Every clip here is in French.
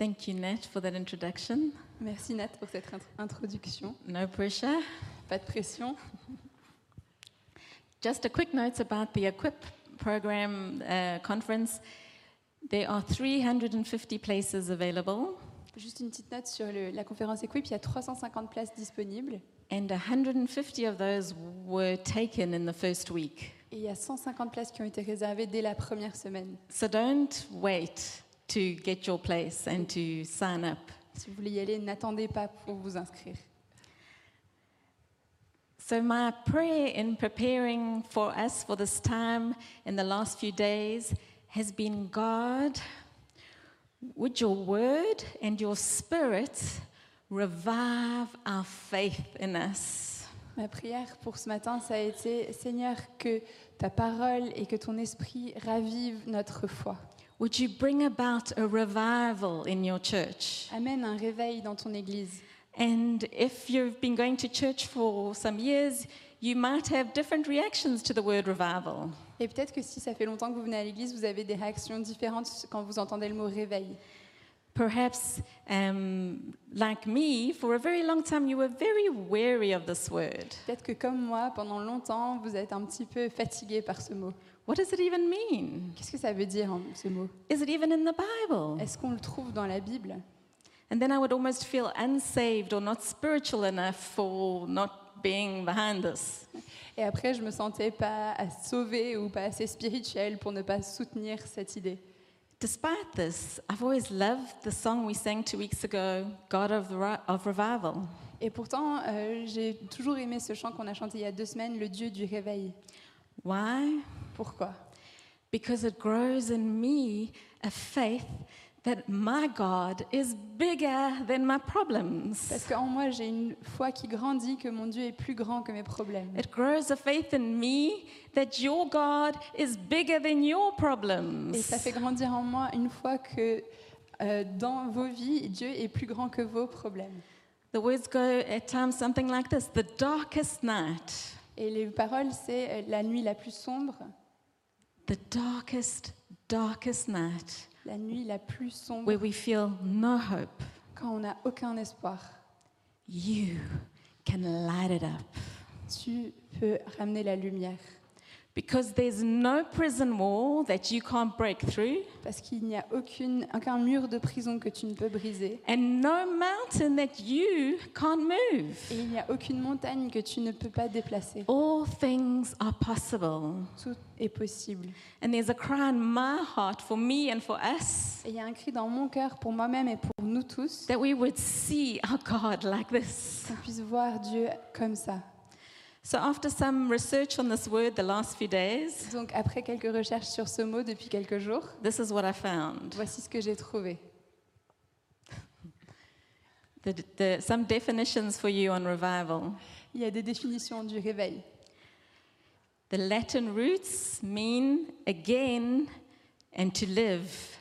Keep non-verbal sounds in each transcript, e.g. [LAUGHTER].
Thank you, Nat, for that introduction. Merci Nat pour cette int- introduction. No pressure. Pas de pression. [LAUGHS] Just a quick note about the Equip program uh, conference. There are 350 places available, Juste une petite note sur le- la conférence Equip, il y a 350 places disponibles and 150 of those were taken in the first week. et il y a 150 places qui ont été réservées dès la première semaine. So don't wait to get your place and to sign up. Si vous voulez y aller, n'attendez pas pour vous inscrire. So, my prayer in preparing for us for this time in the last few days has been God, would your word and your spirit revive our faith in us? Ma prière pour ce matin, ça a été Seigneur, que ta parole et que ton esprit ravivent notre foi. Would you bring about a revival in your church? Amène un réveil dans ton église. And if you've been going to church for some years, you might have different reactions to the word revival. Et peut-être que si ça fait longtemps que vous venez à l'église, vous avez des réactions différentes quand vous entendez le mot réveil. Perhaps, um, like me, for a very long time, you were very wary of this word. Peut-être que comme moi, pendant longtemps, vous êtes un petit peu fatigué par ce mot. What does it even mean? Qu'est-ce que ça veut dire hein, ce mot? Is it even in the Bible? Est-ce qu'on le trouve dans la Bible? And then I would almost feel unsaved or not spiritual enough for not being behind this. Et après, je me sentais pas sauvée ou pas assez spirituelle pour ne pas soutenir cette idée. Despite this, I've always loved the song we sang two weeks ago, God of, of Revival. Et pourtant, euh, j'ai toujours aimé ce chant qu'on a chanté il y a deux semaines, le Dieu du réveil. Why? Pourquoi? Because it grows in me a faith that my God is bigger than my problems. Parce qu'en moi, j'ai une foi qui grandit, que mon Dieu est plus grand que mes problèmes. It grows a faith in me that your God is bigger than your Et problems. ça fait grandir en moi une fois que euh, dans vos vies, Dieu est plus grand que vos problèmes. The words go at times something like this The darkest night, Et les paroles, c'est euh, la nuit la plus sombre, the darkest, darkest night, la nuit la plus sombre, where we feel no hope, quand on n'a aucun espoir. you can light it up. Tu peux ramener la lumière. Because there's no prison wall that you can't break through, Parce qu'il n'y a aucune, aucun mur de prison que tu ne peux briser. and no mountain that you can't move. Et il n'y a aucune montagne que tu ne peux pas déplacer. All things are possible. Tout est possible. And there's a cry in my heart for me and for us Et il y a un cri dans mon cœur pour moi-même et pour nous tous, that we would see our God like this. qu'on puisse voir Dieu comme ça. So, after some research on this word the last few days, Donc après quelques recherches sur ce mot depuis quelques jours, this is what I found. voici ce que j'ai trouvé. [LAUGHS] The, the, some definitions for you on revival. Il y a des définitions du réveil. The Latin roots mean again and to live,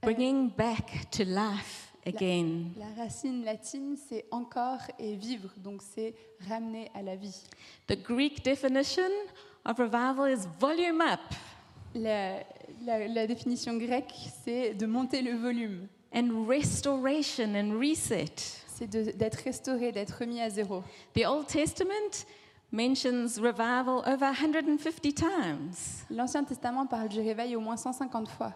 bringing back to life again. La racine latine, c'est encore et vivre, donc c'est ramener à la vie. The Greek definition of revival is volume up La, la- la définition grecque, c'est de monter le volume, and restoration and reset. c'est d'être restauré, d'être remis à zéro. The Old Testament mentions revival over 150 times. L'Ancien Testament parle du réveil au moins 150 fois.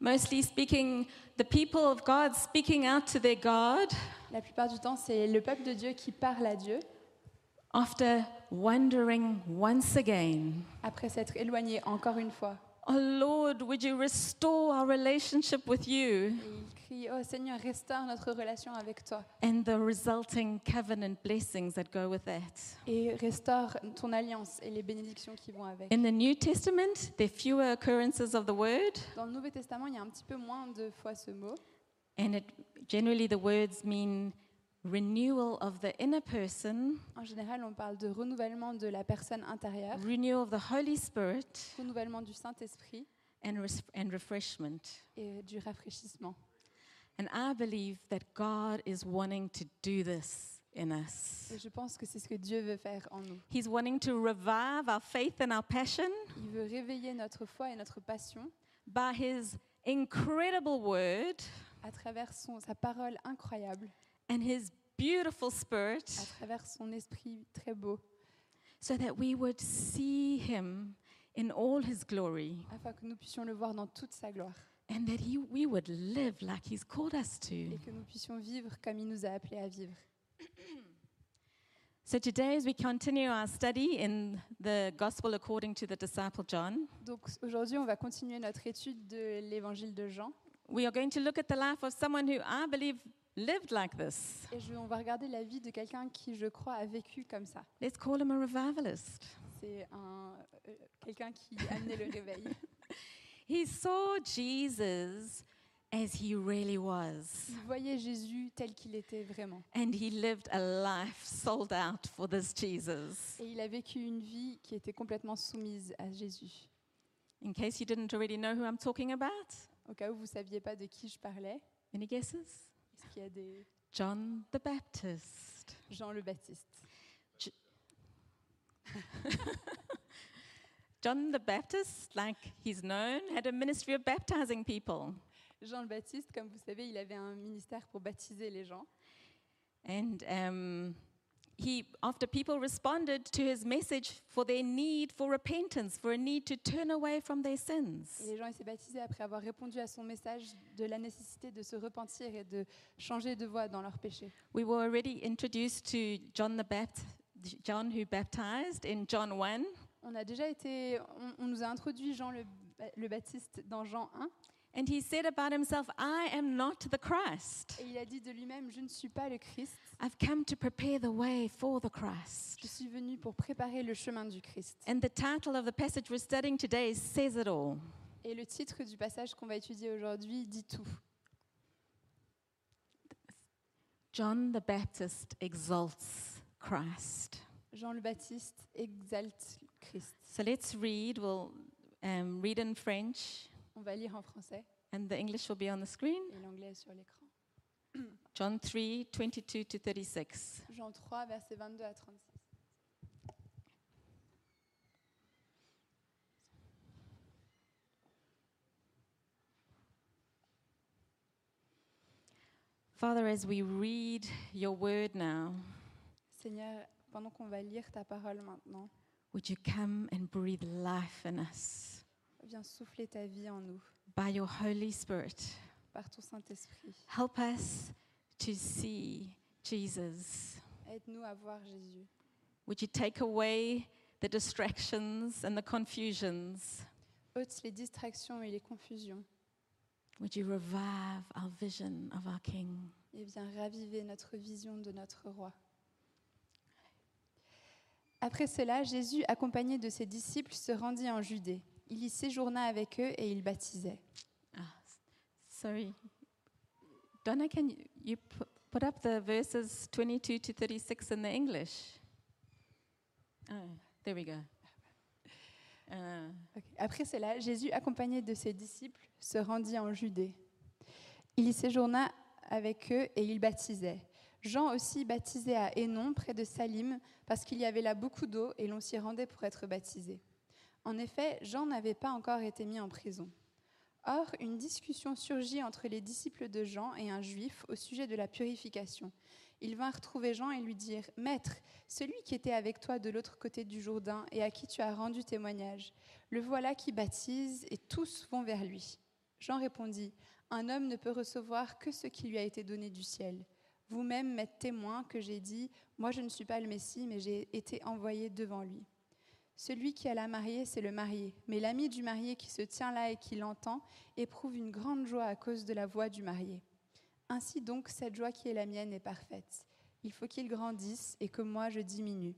Mostly speaking, the people of God speaking out to their God. La plupart du temps, c'est le peuple de Dieu qui parle à Dieu. After wondering once again, après s'être éloigné encore une fois. Oh Lord, would you restore our relationship with you Et il crie Oh Seigneur, restaure notre relation avec toi and the resulting covenant blessings that go with that? et restaure ton alliance et les bénédictions qui vont avec. In the New Testament, there are fewer occurrences of the word, Dans le Nouveau Testament, il y a un petit peu moins de fois ce mot. and it, generally the words mean renewal of the inner person, En général, on parle de renouvellement de la personne intérieure, renewal of the Holy Spirit, renouvellement du Saint-Esprit and, res- and refreshment. et du rafraîchissement. And I believe that God is wanting to do this in us. Et je pense que c'est ce que Dieu veut faire en nous. He's wanting to revive our faith and our passion Il veut réveiller notre foi et notre passion by His incredible word à travers son, sa parole incroyable, and his beautiful spirit à travers son esprit très beau, so that we would see him in all his glory afin que nous puissions le voir dans toute sa gloire and that he, we would live like he's called us to. et que nous puissions vivre comme il nous a appelés à vivre. So today, as we continue our study in the Gospel according to the disciple John, Donc aujourd'hui, on va continuer notre étude de l'évangile de Jean we are going to look at the life of someone who I believe lived like this. et je- on va regarder la vie de quelqu'un qui, je crois, a vécu comme ça. Let's call him a revivalist. C'est un, euh, quelqu'un qui amenait le réveil. [LAUGHS] He saw Jesus as he really was, Il voyait Jésus tel qu'il était vraiment. and he lived a life sold out for this Jesus. Et il a vécu une vie qui était complètement soumise à Jésus. In case you didn't already know who I'm talking about, Au cas où vous ne saviez pas de qui je parlais, any guesses? Est-ce qu'il y a des John the Baptist. Jean le Baptiste [LAUGHS] John the Baptist, like he's known, had a ministry of baptizing people. Jean le Baptiste, comme vous savez, il avait un ministère pour baptiser les gens. And um, he, after people responded to his message for their need for repentance, for a need to turn away from their Et sins, les gens il s'est baptisé après avoir répondu à son message de la nécessité de se repentir et de changer de voie dans leurs péchés. we were already introduced to John the Baptist, John who baptized in John 1. On a déjà été, on, on nous a introduit Jean le, le Baptiste dans Jean 1 And he said about himself, I am not the Christ. et il a dit de lui-même Je ne suis pas le Christ, I've come to prepare the way for the Christ. je suis venu pour préparer le chemin du Christ. And the title of the passage we're studying today says it all. Et le titre du passage qu'on va étudier aujourd'hui dit tout. John the Baptist exalts Christ. Jean le Baptiste exalte Christ. So let's read. We'll um, read in French, On va lire en français and the English will be on the screen. et l'anglais est sur l'écran. [CLEARS THROAT] John 3 22 to 36. Jean 3, versets 22 à 36. Father, as we read your word now, Seigneur, pendant qu'on va lire ta parole maintenant, would you come and breathe life in us? Viens souffler ta vie en nous by your Holy Spirit? par ton Saint-Esprit. Help us to see Jesus. Aide-nous à voir Jésus. Would you take away the distractions and the confusions? Ôte les distractions et les confusions Would you revive our vision of our King? et viens raviver notre vision de notre roi. Après cela, Jésus, accompagné de ses disciples, se rendit en Judée. Il y séjourna avec eux et il baptisait. Ah, sorry. Donna, can you, you pu- put up the verses 22 to 36 in the English? Oh, there we go. Uh. Après cela, Jésus, accompagné de ses disciples, se rendit en Judée. Il y séjourna avec eux et il baptisait. Jean aussi baptisait à Hénon, près de Salim, parce qu'il y avait là beaucoup d'eau et l'on s'y rendait pour être baptisé. En effet, Jean n'avait pas encore été mis en prison. Or, une discussion surgit entre les disciples de Jean et un juif au sujet de la purification. Ils vinrent trouver Jean et lui dirent Maître, celui qui était avec toi de l'autre côté du Jourdain et à qui tu as rendu témoignage, le voilà qui baptise et tous vont vers lui. Jean répondit Un homme ne peut recevoir que ce qui lui a été donné du ciel. Vous-même m'êtes témoin que j'ai dit Moi je ne suis pas le Messie, mais j'ai été envoyé devant lui. Celui qui a la mariée, c'est le marié. Mais l'ami du marié qui se tient là et qui l'entend éprouve une grande joie à cause de la voix du marié. Ainsi donc, cette joie qui est la mienne est parfaite. Il faut qu'il grandisse et que moi je diminue.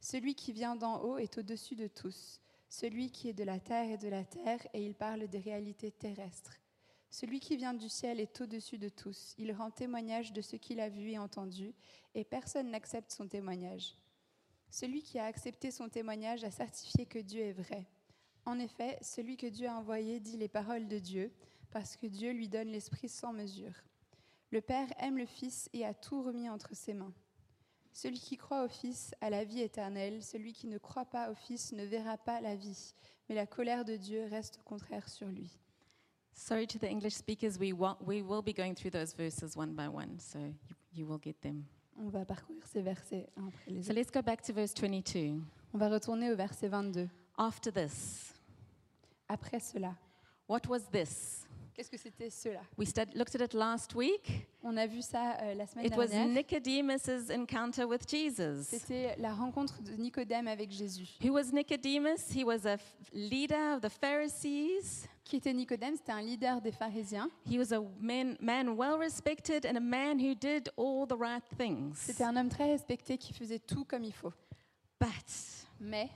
Celui qui vient d'en haut est au-dessus de tous. Celui qui est de la terre est de la terre et il parle des réalités terrestres. Celui qui vient du ciel est au-dessus de tous. Il rend témoignage de ce qu'il a vu et entendu et personne n'accepte son témoignage. Celui qui a accepté son témoignage a certifié que Dieu est vrai. En effet, celui que Dieu a envoyé dit les paroles de Dieu, parce que Dieu lui donne l'Esprit sans mesure. Le Père aime le Fils et a tout remis entre ses mains. Celui qui croit au Fils a la vie éternelle, celui qui ne croit pas au Fils ne verra pas la vie, mais la colère de Dieu reste contraire sur lui. Sorry to the English speakers, we, we will be going through those verses one by one, so you will get them. On va parcourir ces versets un après les So autres. let's go back to verse 22. On va retourner au verset 22. After this, Après cela, what was this? qu'est-ce que c'était cela? We stud- looked at it last week. On a vu ça euh, la semaine It was dernière. Nicodemus's encounter with Jesus. C'était la rencontre de Nicodème avec Jésus. Who was Nicodemus? He was a leader of the Pharisees. Qui était Nicodème C'était un leader des pharisiens. He was a man, man well respected and a man who did all the right things. C'était un homme très respecté qui faisait tout comme il faut. But Mais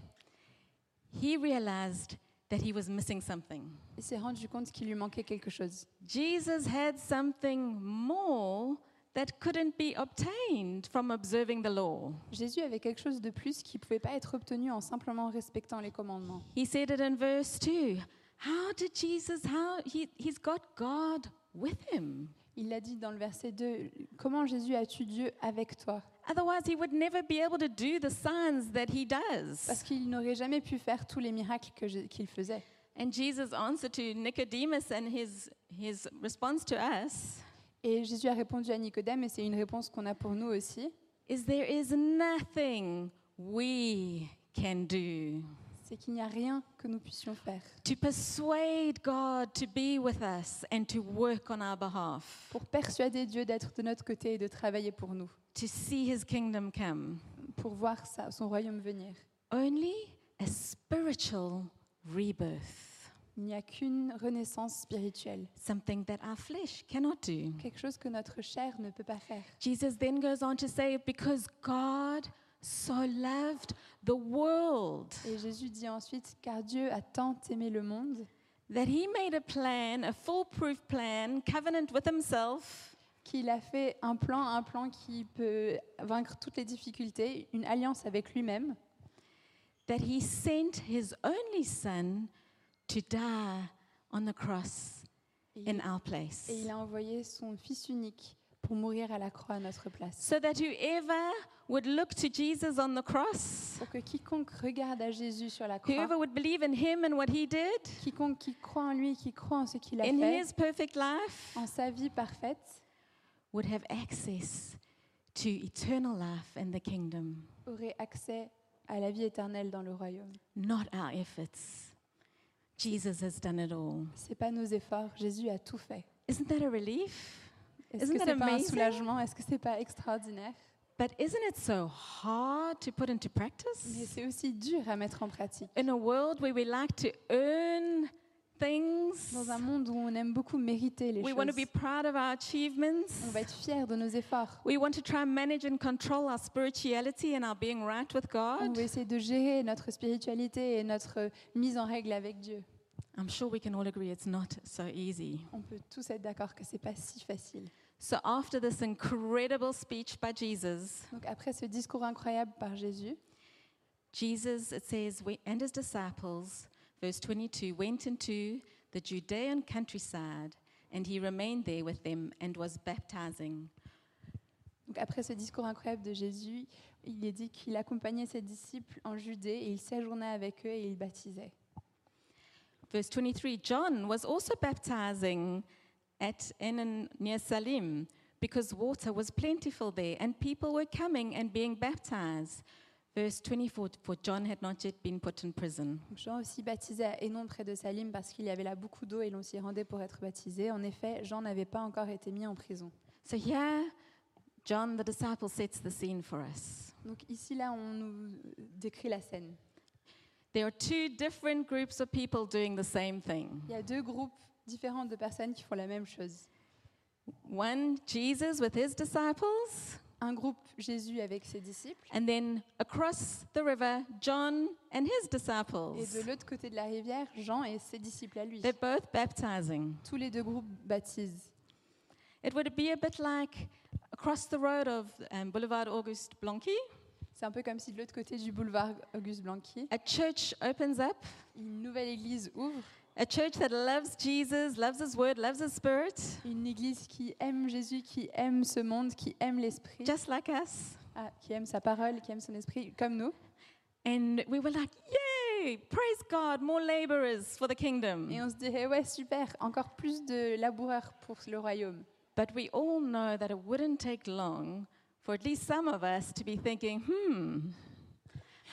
he realized that he was missing something. il s'est rendu compte qu'il lui manquait quelque chose. Jesus had something more that couldn't be obtained from observing the law. Jésus avait quelque chose de plus qui ne pouvait pas être obtenu en simplement respectant les commandements. He said it in verse 2. How did Jesus, how he, he's got God with him? Il l'a dit dans le verset 2, comment Jésus as-tu Dieu avec toi? Otherwise, he would never be able to do the signs that he Parce does. qu'il n'aurait jamais pu faire tous les miracles que qu'il faisait. And Jesus' answer to Nicodemus and his, his response to us Et Jésus a répondu à Nicodème, et c'est une réponse qu'on a pour nous aussi, is there is nothing we can do c'est qu'il n'y a rien que nous puissions faire to persuade God to be with us and to work on our behalf, pour persuader Dieu d'être de notre côté et de travailler pour nous, to see his kingdom come. pour voir sa- son royaume venir. Only a spiritual rebirth, Il n'y a qu'une renaissance spirituelle, something that our flesh cannot do. quelque chose que notre chair ne peut pas faire. Jesus then goes on to say, Because God so loved the world. Et Jésus dit ensuite, car Dieu a tant aimé le monde that he made a plan, a foolproof plan, covenant with himself, qu'il a fait un plan, un plan qui peut vaincre toutes les difficultés, une alliance avec lui-même, that he sent his only son to die on the cross et in our place. et il a envoyé son Fils unique pour mourir à la croix à notre place. So that whoever would look to Jesus on the cross, Pour que quiconque regarde à Jésus sur la croix, whoever would believe in him and what he did quiconque qui croit en lui, qui croit en ce qu'il a in fait, his perfect life, en sa vie parfaite, would have access to eternal life and the kingdom, aurait accès à la vie éternelle dans le royaume. not our efforts. Jesus has done it all. C'est pas nos efforts, Jésus a tout fait. Isn't that a relief? Est-ce Isn't que c'est pas un soulagement? Est-ce que c'est pas extraordinaire? But isn't it so hard to put into Mais practice? c'est aussi dur à mettre en pratique. In a world where we like to earn things, Dans un monde où on aime beaucoup mériter les we choses, want to be proud of our achievements. on va être fier de nos efforts. We want to try and manage and control our spirituality and our being right with On God. va essayer de gérer notre spiritualité et notre mise en règle avec Dieu. I'm sure we can all agree it's not so easy. On peut tous être d'accord que c'est pas si facile. So, after this incredible speech by Jesus, Donc après ce discours incroyable par Jésus, Jesus, it says, we, and his disciples, verse 22, went into the Judean countryside, and he remained there with them and was baptizing. donc après ce discours incroyable de Jésus, il est dit qu'il accompagnait ses disciples en Judée et il séjournait avec eux et il baptisait. Verse 23 John was also baptizing at Enon near Salim because water was plentiful there, and people were coming and being baptized. Verse 24 For John had not yet been put in prison. Jean aussi baptisait à Hénon près de Salim parce qu'il y avait là beaucoup d'eau et l'on s'y rendait pour être baptisé. En effet, Jean n'avait pas encore été mis en prison. So here, John the disciple sets the scene for us. Donc ici, là, on nous décrit la scène. There are two different groups of people doing the same thing. Il y a deux groupes différents de personnes qui font la même chose. One, Jesus with his disciples, Un groupe Jésus avec ses disciples and then across the river, John and his et disciples. de l'autre côté de la rivière, Jean et ses disciples à lui. They're both baptizing. Tous les deux groupes baptisent. It would be a bit like across the road of um, Boulevard Auguste Blanqui, C'est un peu comme si de l'autre côté du boulevard Auguste Blanqui, a church opens up, une nouvelle église ouvre, a church that loves Jesus, loves his word, loves his spirit, une église qui aime Jésus, qui aime ce monde, qui aime l'esprit, just like us. ah, qui aime sa parole, qui aime son esprit, comme nous. And we were like, Yay! Praise God, more laborers for the kingdom. Et on se dirait, ouais, super, encore plus de laboureurs pour le royaume. But we all know that it wouldn't take long for at least some of us to be thinking, hmm,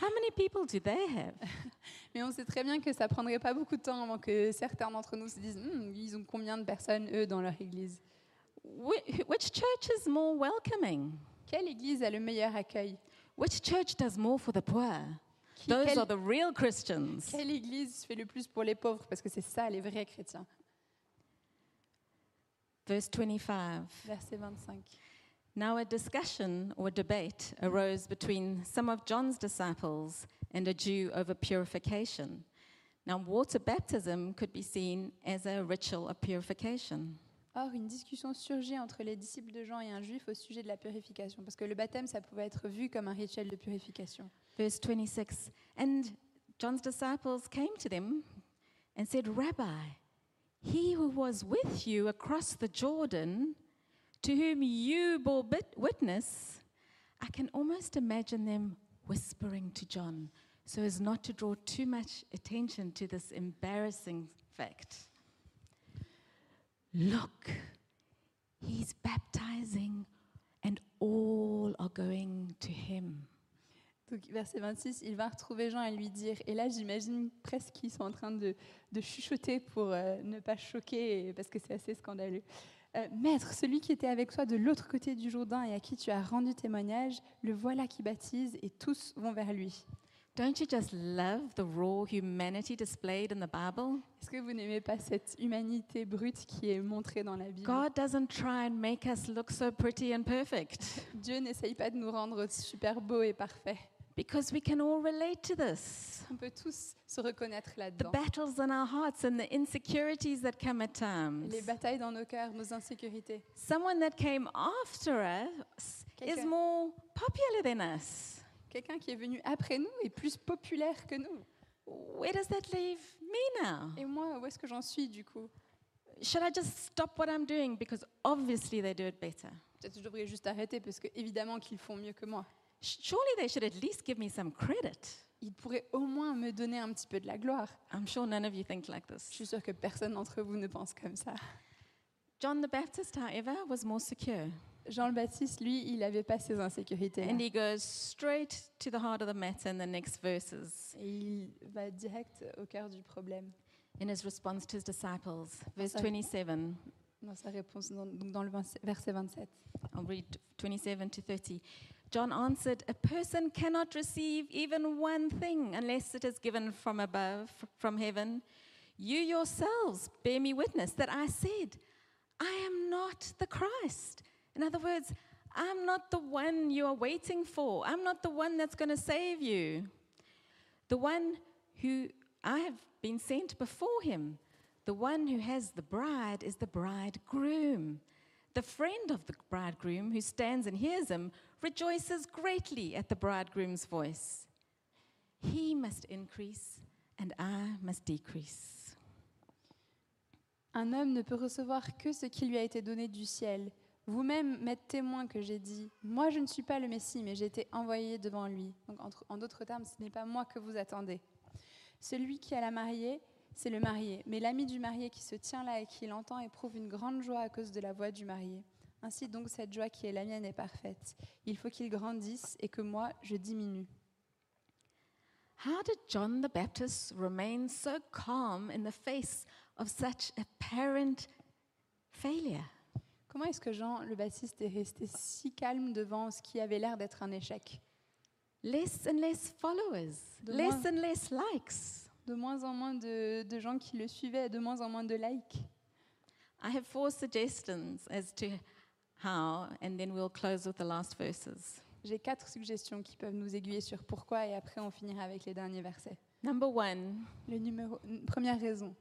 how many people do they have? [LAUGHS] Mais on sait très bien que ça prendrait pas beaucoup de temps avant que certains d'entre nous se disent, Hmm, ils ont combien de personnes, eux, dans leur église? Whi- Which church is more welcoming? Quelle église a le meilleur accueil? Which church does more for the poor? Qui- Those quelle, are the real Christians. quelle église fait le plus pour les pauvres? Parce que c'est ça, les vrais chrétiens. Verse 25. Verset 25. Now a discussion or debate arose between some of John's disciples and a Jew over purification. Now, water baptism could be seen as a ritual of purification. Or, une discussion surgit entre les disciples de Jean et un juif au sujet de la purification, parce que le baptême, ça pouvait être vu comme un rituel de purification. Verse 26 And John's disciples came to them and said, Rabbi, he who was with you across the Jordan, to whom you bore witness, I can almost imagine them whispering to John so as not to draw too much attention to this embarrassing fact. Look, he's baptizing, and all are going to him. Donc, verset 26, il va retrouver Jean et lui dire, et là j'imagine presque qu'ils sont en train de, de chuchoter pour euh, ne pas choquer, parce que c'est assez scandaleux. Euh, Maître, celui qui était avec toi de l'autre côté du Jourdain et à qui tu as rendu témoignage, le voilà qui baptise et tous vont vers lui. Don't you just love the raw humanity displayed in the Bible? Est-ce que vous n'aimez pas cette humanité brute qui est montrée dans la Bible? God doesn't try and make us look so pretty and perfect [LAUGHS] Dieu n'essaye pas de nous rendre super beaux et parfaits. Because we can all relate to this. On peut tous se reconnaître The là-dedans. battles in our hearts and the insecurities that come at times. Les batailles dans nos cœurs, nos insécurités. Someone that came after us is Quelqu'un- more popular than us. Quelqu'un qui est venu après nous est plus populaire que nous. Where does that leave me now? Et moi, où est-ce que j'en suis du coup? Should I just stop what I'm doing? Because obviously they do it better? Peut-être que je devrais juste arrêter parce que évidemment qu'ils font mieux que moi. Surely they should at least give me some credit. Ils pourraient au moins me donner un petit peu de la gloire. I'm sure none of you think like Je this. suis sûre que personne d'entre vous ne pense comme ça. John the Baptist, however, was more secure. Jean le Baptiste, lui, il n'avait pas ces insécurités. And he goes straight to the heart of the matter in the next verses Et il va direct au cœur du problème in his response to his disciples. Verse Sorry. 27. dans sa réponse dans, dans le verset 27. I'll read 27 to 30. John answered, A person cannot receive even one thing unless it is given from above, from heaven. You yourselves bear me witness that I said, I am not the Christ. In other words, I'm not the one you are waiting for. I'm not the one that's going to save you. The one who I have been sent before him. The one who has the bride is the bridegroom. The friend of the bridegroom who stands and hears him rejoices greatly at the bridegroom's voice. He must increase and I must decrease. Un homme ne peut recevoir que ce qui lui a été donné du ciel. Vous-même m'êtes témoin que j'ai dit, moi je ne suis pas le Messie, mais j'ai été envoyé devant lui. Donc en d'autres termes, ce n'est pas moi que vous attendez. Celui qui a la mariée, c'est le marié. Mais l'ami du marié qui se tient là et qui l'entend éprouve une grande joie à cause de la voix du marié. Ainsi donc cette joie qui est la mienne est parfaite. Il faut qu'il grandisse et que moi je diminue. How did John the Baptist remain so calm in the face of such apparent failure? Comment est-ce que Jean le Baptiste est resté si calme devant ce qui avait l'air d'être un échec? Less and less followers, De less moins- and less likes. De moins en moins de, de gens qui le suivaient, de moins en moins de likes. I have four suggestions as to how, and then we'll close with the last verses. J'ai quatre suggestions qui peuvent nous aiguiller sur pourquoi et après on finira avec les derniers versets. Number one, Le numéro, première raison,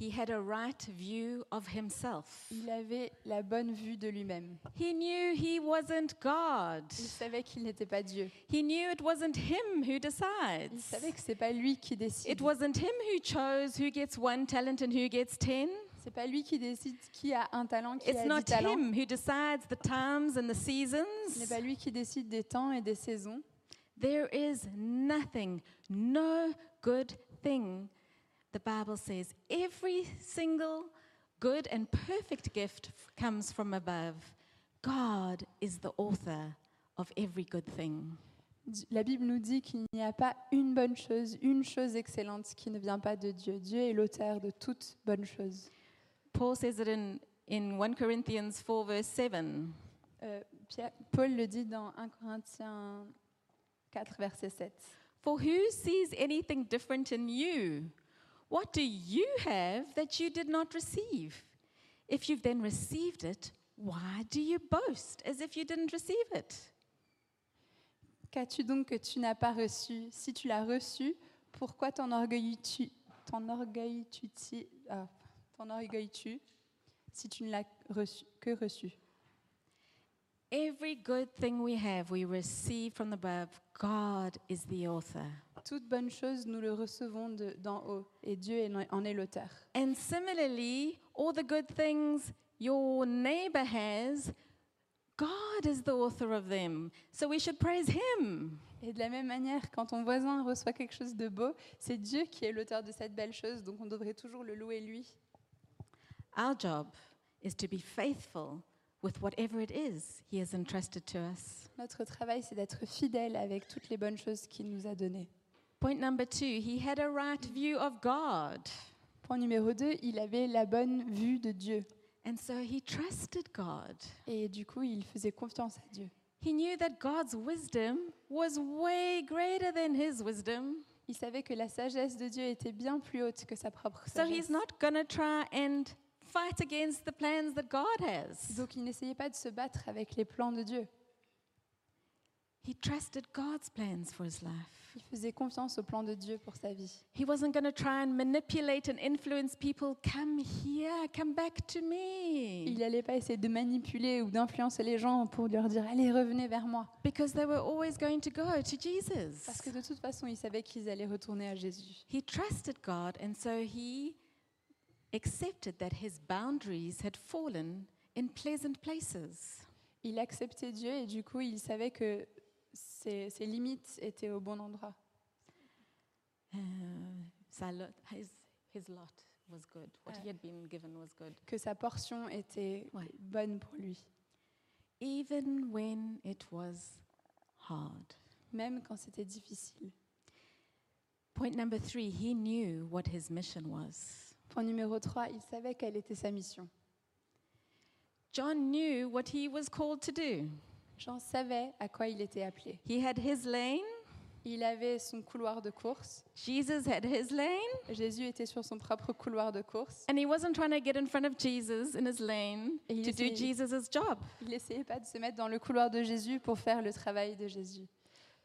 he had a right view of himself. il avait la bonne vue de lui-même. He knew he wasn't God. Il savait qu'il n'était pas Dieu. He knew it wasn't him who decides. Il savait que c'est pas lui qui décide. It wasn't him who chose who gets one talent and who gets ten. C'est pas lui qui décide qui a un talent, qui It's a dix not talents. him who decides the times and the Ce n'est seasons. pas lui qui décide des temps et des saisons. There is nothing, no good thing, the Bible says, every single good and perfect gift comes from above. God is the author of every good thing. La Bible nous dit qu'il n'y a pas une bonne chose, une chose excellente qui ne vient pas de Dieu. Dieu est l'auteur de toute bonne chose. Paul says it in, in 1 Corinthians 4, verse 7. Euh, Pierre- Paul le dit dans 1 Corinthiens 4, verset 7. For who sees anything different in you? What do you have that you did not receive? If you've then received it, why do you boast as if you didn't receive it? Qu'as-tu donc que tu n'as pas reçu Si tu l'as reçu, pourquoi t'enorgueillis-tu t'enorgueillis-tu ah, t'enorgueillis-tu si tu ne l'as reçu, que reçu Every good thing we have, we receive from above. God is the author. Toute bonne chose, nous le recevons de- d'en haut, et Dieu en est l'auteur. And similarly, all the good things your neighbor has, God is the author of them. So we should praise Him. Et de la même manière, quand ton voisin reçoit quelque chose de beau, c'est Dieu qui est l'auteur de cette belle chose, donc on devrait toujours le louer lui. Our job is to be faithful with whatever it is He has entrusted to us. Notre travail, c'est d'être fidèle avec toutes les bonnes choses qu'il nous a données. Point number two, He had a right view of God. Point numéro 2, il avait la bonne vue de Dieu. And so He trusted God. Et du coup, il faisait confiance à Dieu. He knew that God's wisdom was way greater than His wisdom. Il savait que la sagesse de Dieu était bien plus haute que sa propre So He's sagesse. not going to try and fight against the plans that God has. Donc il n'essayait pas de se battre avec les plans de Dieu. He trusted God's plans for his life. Il faisait confiance au plan de Dieu pour sa vie. He wasn't going to try and manipulate and influence people. Come here, come back to me. Il n'allait pas essayer de manipuler ou d'influencer les gens pour leur dire allez revenez vers moi. Because they were always going to go to Jesus. Parce que de toute façon, il savait qu'ils allaient retourner à Jésus. He trusted God, and so he accepted that his boundaries had fallen in pleasant places. Il acceptait Dieu et du coup, il savait que ses, ses limites étaient au bon endroit. Uh, sa lot, his, his lot was good. What he had been given was good. Que sa portion était Ouais. bonne pour lui, Even when it was hard. même quand c'était difficile. Point number three, he knew what his mission was. Point numéro 3, il savait quelle était sa mission. John knew what he was called to do. Jean savait à quoi il était appelé. He had his lane, Il avait son couloir de course. Jesus had his lane, Jésus était sur son propre couloir de course. and he wasn't trying to get in front of Jesus in his lane to do essayait- Jesus' job. Il n'essayait pas de se mettre dans le couloir de Jésus pour faire le travail de Jésus.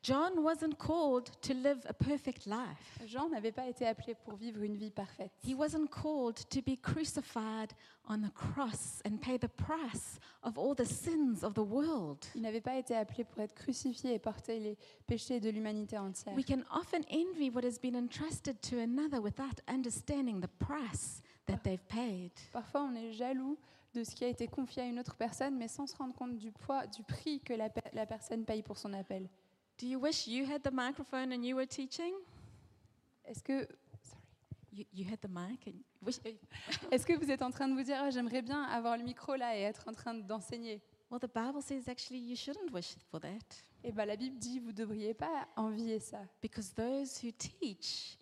John wasn't called to live a perfect life. Jean n'avait pas été appelé pour vivre une vie parfaite. He wasn't called to be crucified on the cross and pay the price of all the sins of the world. Il n'avait pas été appelé pour être crucifié et porter les péchés de l'humanité entière. We can often envy what has been entrusted to another without understanding the price that they've paid. Parfois, on est jaloux de ce qui a été confié à une autre personne, mais sans se rendre compte du poids, du prix que la, la personne paye pour son appel. Do you wish you had the microphone and you were teaching? Est-ce que, You, you had the mic and wish, [LAUGHS] est-ce que vous êtes en train de vous dire, Ah, j'aimerais bien avoir le micro là et être en train d'enseigner? Well, the Bible says actually you shouldn't wish for that Eh ben, la Bible dit, vous ne devriez pas envier ça, because those who teach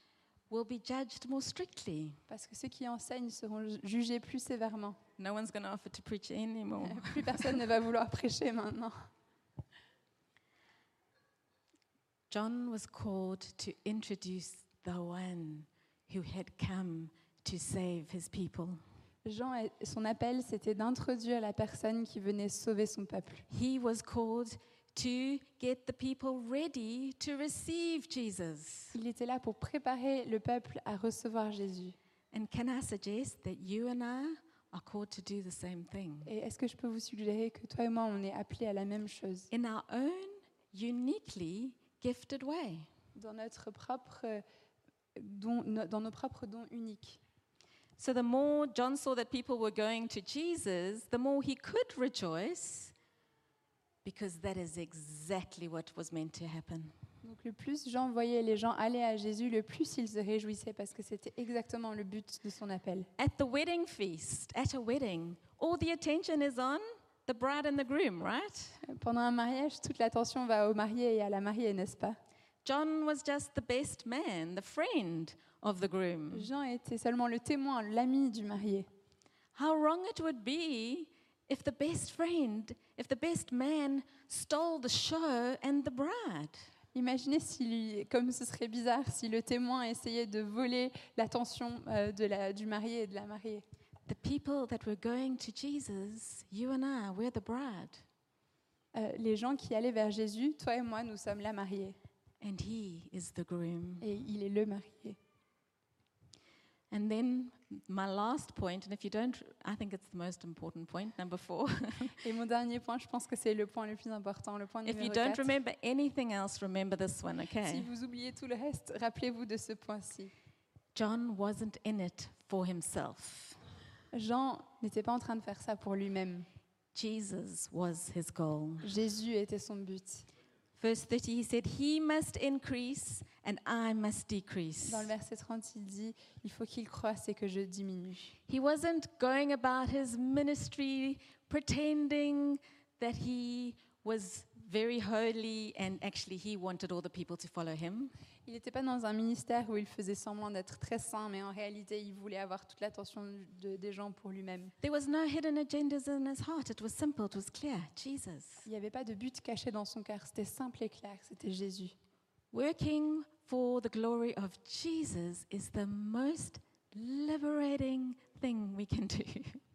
will be judged more strictly. parce que ceux qui enseignent seront ju- jugés plus sévèrement. No one's going to offer to preach anymore. [LAUGHS] Plus personne ne va vouloir [LAUGHS] prêcher maintenant. John was called to introduce the one who had come to save his people. Jean, a- son appel, c'était d'introduire la personne qui venait sauver son peuple. He was called to get the people ready to receive Jesus. Il était là pour préparer le peuple à recevoir Jésus. And can I suggest that you and I are called to do the same thing? Et est-ce que je peux vous suggérer que toi et moi, on est appelés à la même chose? In our own uniquely gifted way? dans notre propre don, dans nos propres dons uniques. So the more John saw that people were going to Jesus, the more he could rejoice because that is exactly what was meant to happen. Donc le plus Jean voyait les gens aller à Jésus, le plus il se réjouissait parce que c'était exactement le but de son appel. At the wedding feast, at a wedding, all the attention is on the bride and the groom, right? Pendant un mariage, toute l'attention va au marié et à la mariée, n'est-ce pas? John was just the best man, the friend of the groom. Jean était seulement le témoin, l'ami du marié. How wrong it would be if the best friend, if the best man stole the show and the bride. Imaginez si, lui- comme ce serait bizarre si le témoin essayait de voler l'attention euh, de la- du marié et de la mariée. The people that were going to Jesus, you and I, we're the bride, Euh, les gens qui allaient vers Jésus, toi et moi, nous sommes la mariée and he is the groom. et il est le marié. And then my last point, and if you don't, I think it's the most important point, number four. [LAUGHS] Et mon dernier point, je pense que c'est le point le plus important, le point if you numéro don't 4. remember anything else, remember this one, Si okay? vous oubliez tout le reste, rappelez-vous de ce point-ci. John wasn't in it for himself. Jean n'était pas en train de faire ça pour lui-même. Jesus was his goal. Jésus était son but. Verse 30, he said, He must increase and I must decrease. Dans le verset 30, il dit Il faut qu'il croisse et que je diminue. He wasn't going about his ministry pretending that he was very holy and actually he wanted all the people to follow him. Il n'était pas dans un ministère où il faisait semblant d'être très saint, mais en réalité, il voulait avoir toute l'attention de- des gens pour lui-même. There was no hidden agendas in his heart. It was simple, it was clear. Jesus. Il n'y avait pas de but caché dans son cœur. C'était simple et clair. C'était Jésus. Working for the glory of Jesus is the most liberating thing we can do. [LAUGHS]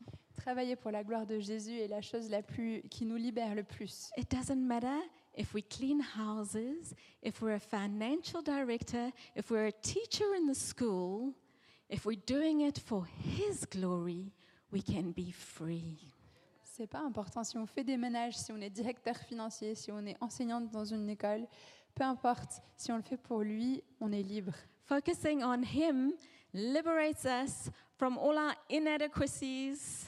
Travailler pour la gloire de Jésus est la chose la plus qui nous libère le plus. It doesn't matter if we clean houses, if we're a financial director, if we're a teacher in the school, if we're doing it for His glory, we can be free. C'est pas important si on fait des ménages, si on est directeur financier, si on est enseignante dans une école, peu importe. Si on le fait pour lui, on est libre. Focusing on Him liberates us from all our inadequacies,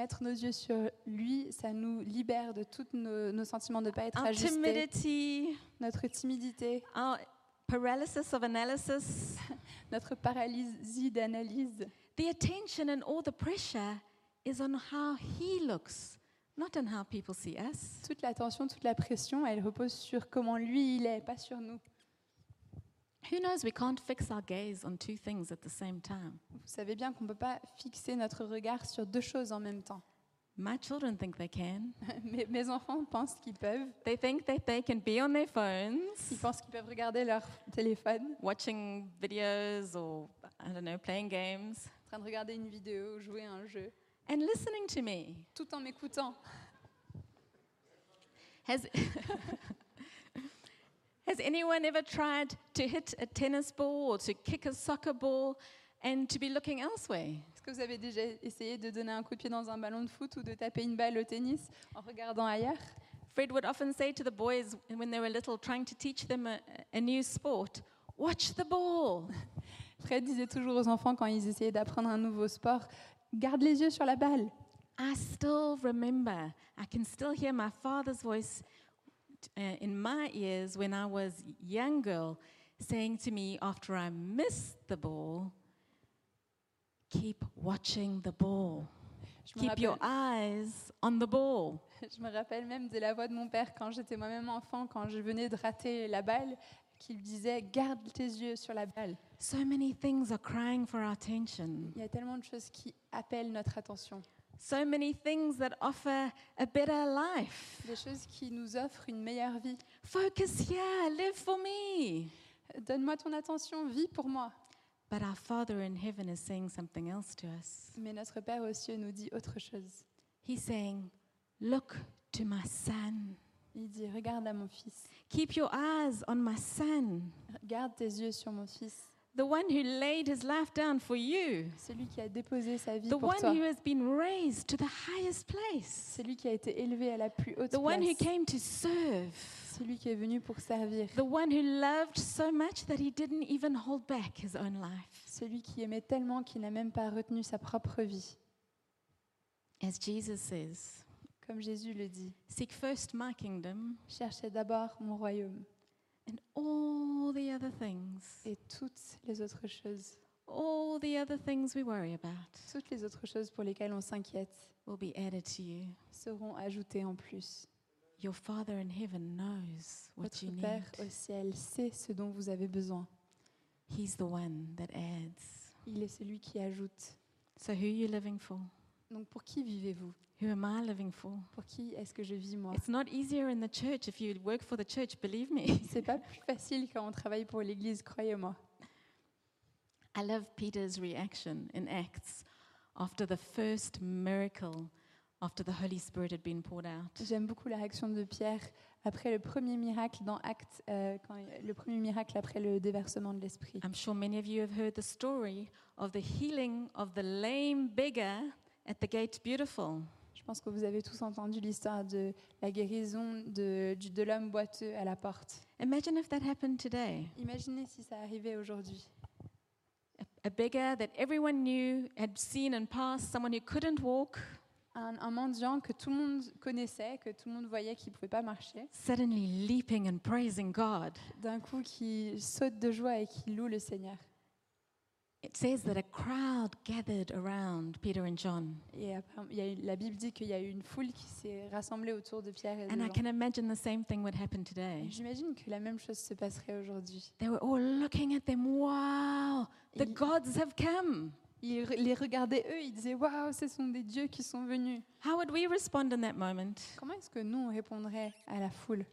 Mettre nos yeux sur lui, ça nous libère de tous nos, nos sentiments de ne pas être our ajustés, timidity, notre timidité, our paralysis of analysis. [LAUGHS] notre paralysie d'analyse. The attention and all the pressure is on how He looks, not on how people see us. Toute l'attention, toute la pression, elle repose sur comment lui il est, pas sur nous. Who knows, we can't fix our gaze on two things at the same time. Vous savez bien qu'on ne peut pas fixer notre regard sur deux choses en même temps. My children think they can. [LAUGHS] Mes, mes enfants pensent qu'ils peuvent. They think that they can be on their Ils phones, pensent qu'ils peuvent regarder leur téléphone, watching videos or, I don't know, playing games, en train de regarder une vidéo, jouer à un jeu, and listening to me. tout en m'écoutant. Has, [LAUGHS] has anyone ever tried to hit a tennis ball or to kick a soccer ball and to be looking elsewhere? Est-ce que vous avez déjà essayé de donner un coup de pied dans un ballon de foot ou de taper une balle au tennis en regardant ailleurs? Fred would often say to the boys when they were little, trying to teach them a, a new sport, watch the ball. [LAUGHS] Fred disait toujours aux enfants quand ils essayaient d'apprendre un nouveau sport, garde les yeux sur la balle. I still remember, I can still hear my father's voice in my ears when I was young girl saying to me after I missed the ball, keep watching the ball. Keep your rappelle, eyes on the ball. [LAUGHS] je me rappelle même de la voix de mon père quand j'étais moi-même enfant, quand je venais de rater la balle, qu'il disait garde tes yeux sur la balle. So many things are crying for our attention. Il y a tellement de choses qui appellent notre attention, So many things that offer a better life. des choses qui nous offrent une meilleure vie. Focus here, live for me. Donne-moi ton attention, vis pour moi. But our Father in heaven is saying something else to us. Mais notre Père aux cieux nous dit autre chose. He's saying, Look to my son. Il dit regarde à mon fils, Keep your eyes on my son, garde tes yeux sur mon fils, the one who laid his life down for you, celui qui a déposé sa vie the pour one toi, who has been raised to the highest place, celui qui a été élevé à la plus haute the one who place, came to serve, celui qui est venu pour servir, the one who loved so much that he didn't even hold back his own life. celui qui aimait tellement qu'il n'a même pas retenu sa propre vie. As Jesus says, Comme Jésus le dit, Seek first my kingdom, cherchez d'abord mon royaume, and all the other things, Et toutes les autres choses, all the other things we worry about, toutes les autres choses pour lesquelles on s'inquiète, will be added to you. seront ajoutées en plus. Your Father in heaven knows what Votre you need. Père au ciel sait ce dont vous avez besoin. He's the one that adds. Il est celui qui ajoute. So, who are you living for? Donc pour qui vivez-vous? Who am I living for? Pour qui est-ce que je vis moi? It's not easier in the church if you work for the church, believe me. [LAUGHS] C'est pas plus facile quand on travaille pour l'Église, croyez-moi. I love Peter's reaction in Acts after the first miracle after the Holy Spirit had been poured out. J'aime beaucoup la réaction de Pierre après le premier miracle dans Actes, euh, quand, le premier miracle après le déversement de l'Esprit. I'm sure many of you have heard the story of the healing of the lame beggar at the gate beautiful. Je pense que vous avez tous entendu l'histoire de la guérison de, du- de l'homme boiteux à la porte. Imagine if that happened today. Imaginez si ça arrivait aujourd'hui. A, a beggar that everyone knew, had seen and passed, someone who couldn't walk, Un, un mendiant que tout le monde connaissait, que tout le monde voyait qui ne pouvait pas marcher, suddenly leaping and praising God. d'un coup qui saute de joie et qui loue le Seigneur. It says that a crowd gathered around Peter and John. Et après, il y a eu- la Bible dit qu'il y a eu une foule qui s'est rassemblée autour de Pierre et de And I Jean. can imagine the same thing would happen today. Et J'imagine que la même chose se passerait aujourd'hui. They were all looking at them. Wow, the Il- gods have come. Ils re- les regardaient eux, ils disaient Waouh, ce sont des dieux qui sont venus. How would we respond in that moment? Comment est-ce que nous on répondrait à la foule?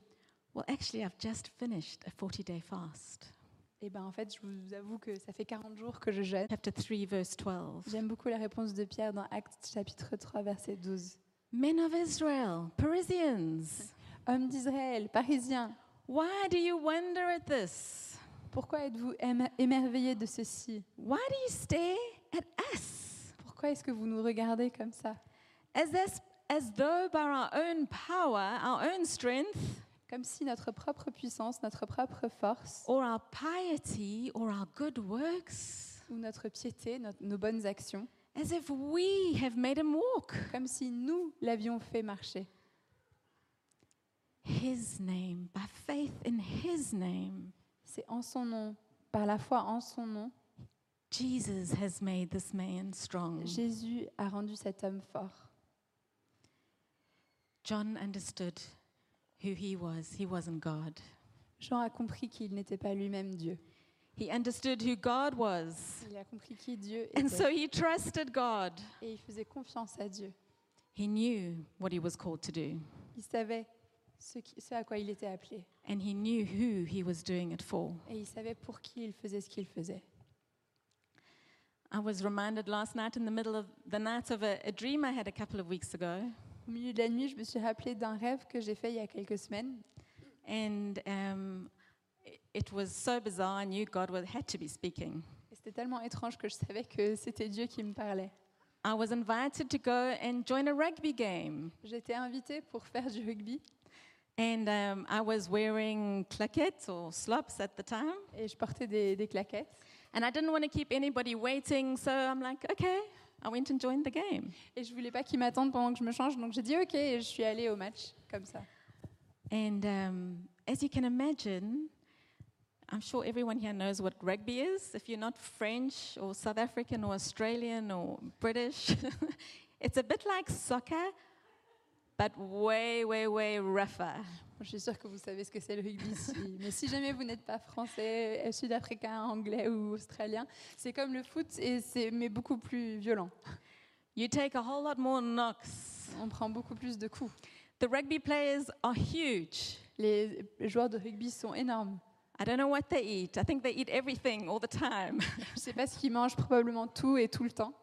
Well, actually, I've just finished a 40 day fast. Eh bien, en fait, je vous avoue que ça fait 40 jours que je jeûne. Chapter 3, verse 12. J'aime beaucoup la réponse de Pierre dans Actes chapitre 3, verset 12. Men of Israel, Parisians, Hommes d'Israël, Parisiens, why do you wonder at this? pourquoi êtes-vous émer- émerveillés de ceci? Why do you stare at us? Pourquoi est-ce que vous nous regardez comme ça? As, as, as though by our own power, our own strength, Comme si notre propre puissance, notre propre force, or our piety, or our good works, ou notre piété, notre- nos bonnes actions, as if we have made him walk. comme si nous l'avions fait marcher. His name, by faith in his name, C'est en son nom, par la foi en son nom, Jesus has made this man strong. Jésus a rendu cet homme fort. John understood who he was. He wasn't God. Jean a compris qu'il n'était pas lui-même Dieu. He understood who God was. Il a compris qui Dieu And so he trusted God. et il faisait confiance à Dieu. He knew what he was called to do, Il savait ce, qui- ce à quoi il était appelé and he knew who he was doing it for. et il savait pour qui il faisait ce qu'il faisait. I was reminded last night in the middle of the night of a, a dream I had a couple of weeks ago. Au milieu de la nuit, je me suis rappelé d'un rêve que j'ai fait il y a quelques semaines. And um, it- it was so bizarre, I knew God was, had to be speaking. Et C'était tellement étrange que je savais que c'était Dieu qui me parlait. I was invited to go and join a rugby game. J'étais invitée pour faire du rugby And um, I was wearing claquettes or slops at the time. et je portais des, des claquettes. And I didn't want to keep anybody waiting, so I'm like, okay. I went and joined the game. Et je voulais pas qu'ils m'attendent pendant que je me change, donc j'ai dit OK et je suis allée au match comme ça. And um, as you can imagine, I'm sure everyone here knows what rugby is. If you're not French or South African or Australian or British, [LAUGHS] it's a bit like soccer, but way, way, way rougher. Je suis sûre que vous savez ce que c'est le rugby ici. [LAUGHS] Mais si jamais vous n'êtes pas français, euh, sud-africain, anglais ou australien, c'est comme le foot, et c'est, mais beaucoup plus violent. You take a whole lot more knocks. On prend beaucoup plus de coups. The rugby players are huge. Les joueurs de rugby sont énormes. I don't know what they eat. I think they eat everything all the time. [LAUGHS] Je ne sais pas ce qu'ils mangent, probablement tout et tout le temps.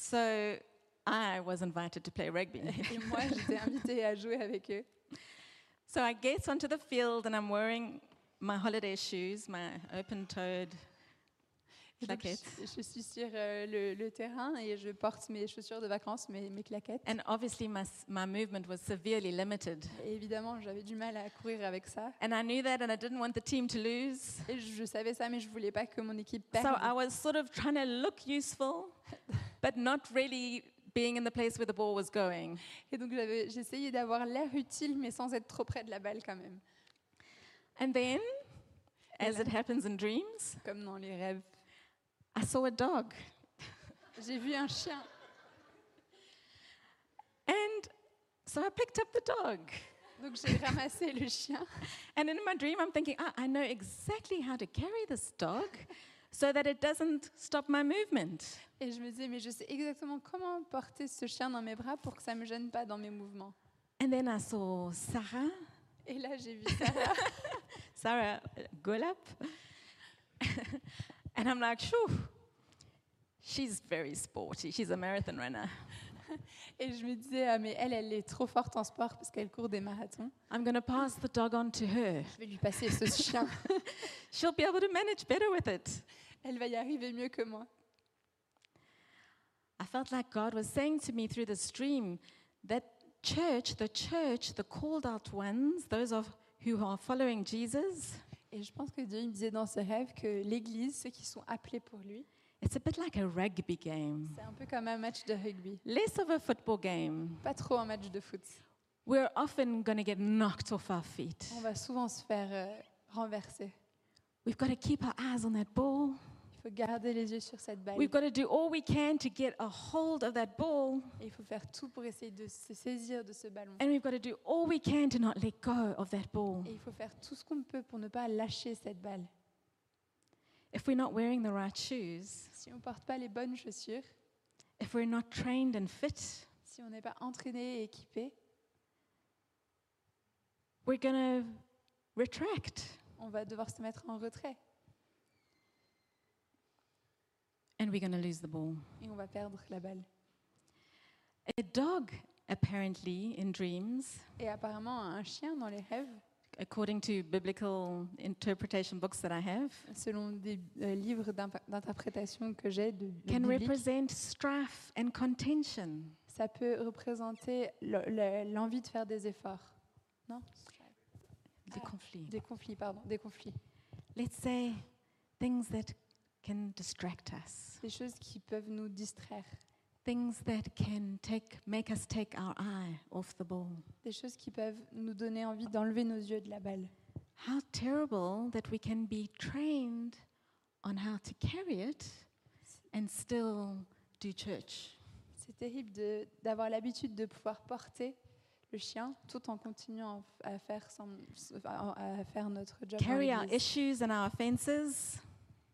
so I was invited to play rugby. Et moi, j'étais invitée à jouer avec eux. So I get onto the field and I'm wearing my holiday shoes, my open-toed donc, claquettes. je, je suis sur euh, le, le terrain et je porte mes chaussures de vacances, mes, mes claquettes. And obviously my, my movement was severely limited. Et évidemment, j'avais du mal à courir avec ça. And I knew that and I didn't want the team to lose. Et je savais ça, mais je voulais pas que mon équipe So. I was sort of trying to look useful, but not really being in the place where the ball was going. Et donc j'essayais d'avoir l'air utile, mais sans être trop près de la balle quand même, And then, as là- it happens in dreams, comme dans les rêves. I saw a dog. J'ai vu un chien. And so I picked up the dog. Donc j'ai ramassé le chien. And in my dream, I'm thinking, ah, I know exactly how to carry this dog so that it doesn't stop my movement. Et je me disais, mais je sais exactement comment porter ce chien dans mes bras pour que ça ne me gêne pas dans mes mouvements. And then I saw Sarah, Et là, j'ai vu Sarah. [LAUGHS] Sarah uh, Golap. [LAUGHS] and I'm like, shoo, she's very sporty. She's a marathon runner. [LAUGHS] Et je me disais, ah, mais elle, elle est trop forte en sport parce qu'elle court des marathons. I'm going to pass the dog on to her. Je vais lui passer ce [LAUGHS] chien. She'll be able to manage better with it. Elle va y arriver mieux que moi. I felt like God was saying to me through the stream that church, the church, the called out ones, those of who are following Jesus, Et je pense que Dieu me disait dans ce rêve que l'Église, ceux qui sont appelés pour lui, it's a bit like a rugby game, c'est un peu comme un match de rugby. less of a football game. Pas trop un match de foot. We're often going to get knocked off our feet. On va souvent se faire euh, renverser. We've got to keep our eyes on that ball. Il faut garder les yeux sur cette balle. We've got to do all we can to get a hold of that ball. Et il faut faire tout pour essayer de se saisir de ce ballon. And we've got to do all we can to not let go of that ball. Et il faut faire tout ce qu'on peut pour ne pas lâcher cette balle. If we're not wearing the right shoes, Si on porte pas les bonnes chaussures, if we're not trained and fit, si on n'est pas entraîné et équipé, we're going to retract on va devoir se mettre en retrait and we're going to lose the ball. et on va perdre la balle. A dog, apparently, in dreams, Et apparemment, un chien dans les rêves, according to biblical interpretation books that I have, selon des euh, livres d'interprétation que j'ai de, de can represent strife and contention. ça peut représenter le- le- l'envie de faire des efforts. Non? The Ah. conflict. Des conflits, pardon, des conflits. Let's say things that can distract us, Des choses qui peuvent nous distraire. Things that can take, make us take our eye off the ball. Des choses qui peuvent nous donner envie d'enlever nos yeux de la balle. How terrible that we can be trained on how to carry it and still do church. C'est terrible d'avoir l'habitude de pouvoir porter le chien tout en continuant à faire, sem- à faire notre job. Carry our issues and our offenses,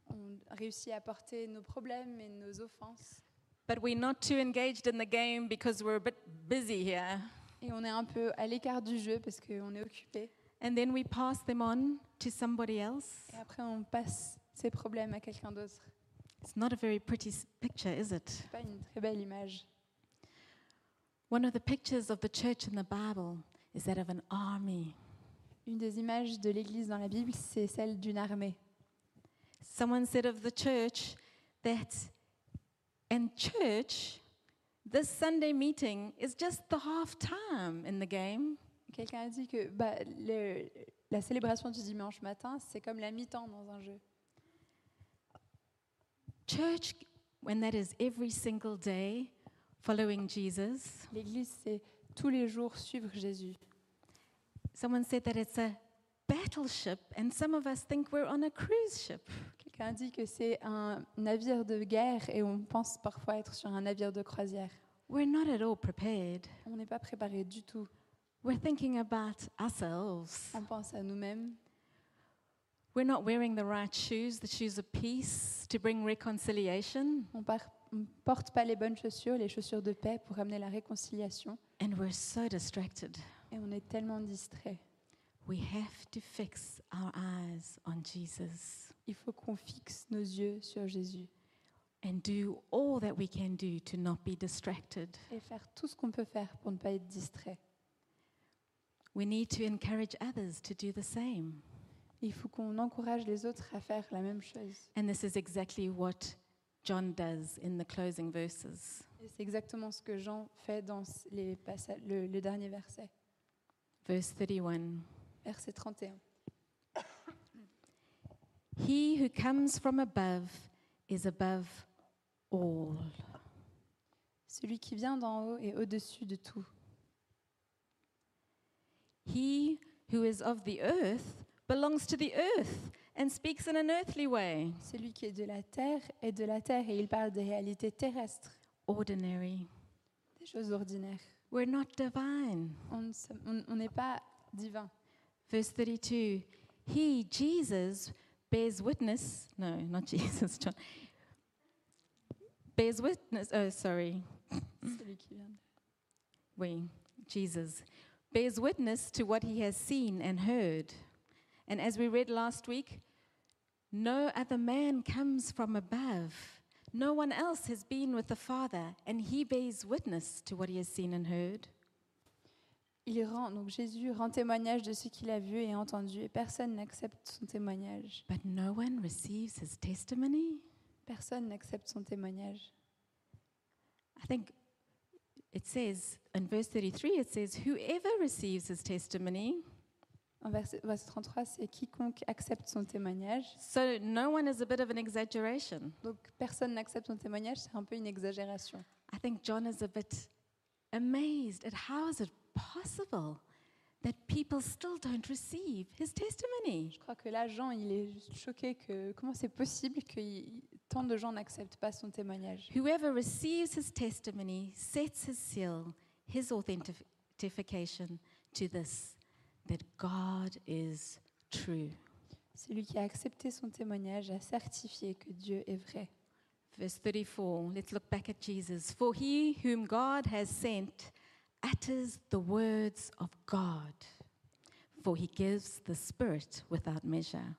On réussit à porter nos problèmes et nos offenses. But we're not too engaged in the game because we're a bit busy here. Et on est un peu à l'écart du jeu parce qu'on est occupé. And then we pass them on to somebody else. Et après, on passe ces problèmes à quelqu'un d'autre. It's not a very pretty picture, is it? C'est pas une très belle image. One of the pictures of the church in the Bible is that of an army. Une des images de l'église dans la Bible, c'est celle d'une armée. Someone said of the church that in church, this Sunday meeting is just the half time in the game. Quelqu'un a dit que bah, le- la célébration du dimanche matin, c'est comme la mi-temps dans un jeu. Church, when that is every single day following Jesus, L'église, c'est tous les jours suivre Jésus. someone said that it's a battleship, and some of us think we're on a cruise ship. Quelqu'un dit que c'est un navire de guerre et on pense parfois être sur un navire de croisière. We're not at all prepared. On n'est pas préparé du tout. We're thinking about ourselves. On pense à nous-mêmes. We're not wearing the right shoes, the shoes of peace, to bring reconciliation. On ne porte pas les bonnes chaussures, les chaussures de paix pour amener la réconciliation. And we're so distracted. Et on est tellement distrait. We have to fix our eyes on Jesus Il faut qu'on fixe nos yeux sur Jésus and do all that we can do to not be distracted. et faire tout ce qu'on peut faire pour ne pas être distrait. We need to encourage others to do the same. Il faut qu'on encourage les autres à faire la même chose. And this is exactly what John does in the closing verses. Et c'est exactement ce que Jean fait dans les passa- le, le dernier verset, Verse 31 verset 31. He who comes from above is above all. celui qui vient d'en haut et au-dessus de tout. He who is of the earth belongs to the earth and speaks in an earthly way, Celui qui est de la terre est de la terre et il parle des réalités terrestres, ordinary. des choses ordinaires. We're not divine. On n'est pas divin. Verse 32 He, Jesus, bears witness. No, not [LAUGHS] Jesus, John. Bears witness. Oh, sorry. [LAUGHS] We, Jesus, bears witness to what he has seen and heard. And as we read last week, no other man comes from above. No one else has been with the Father, and he bears witness to what he has seen and heard. Il rend, donc Jésus rend témoignage de ce qu'il a vu et entendu, et personne n'accepte son témoignage. But no one receives his testimony? Personne n'accepte son témoignage. I think it says in verse 33, it says, Whoever receives his testimony. En verset, verset 33, c'est quiconque accepte son témoignage. So no one is a bit of an exaggeration. Donc personne n'accepte son témoignage, c'est un peu une exagération. I think John is a bit amazed at how is it possible that people still don't receive his testimony. Je crois que là, Jean, il est juste choqué que comment c'est possible que tant de gens n'acceptent pas son témoignage. Whoever receives his testimony sets his seal, his authentication to this that God is true. Celui qui a accepté son témoignage a certifié que Dieu est vrai. Verse 34, let's look back at Jesus. For he whom God has sent utters the words of God, for he gives the Spirit without measure.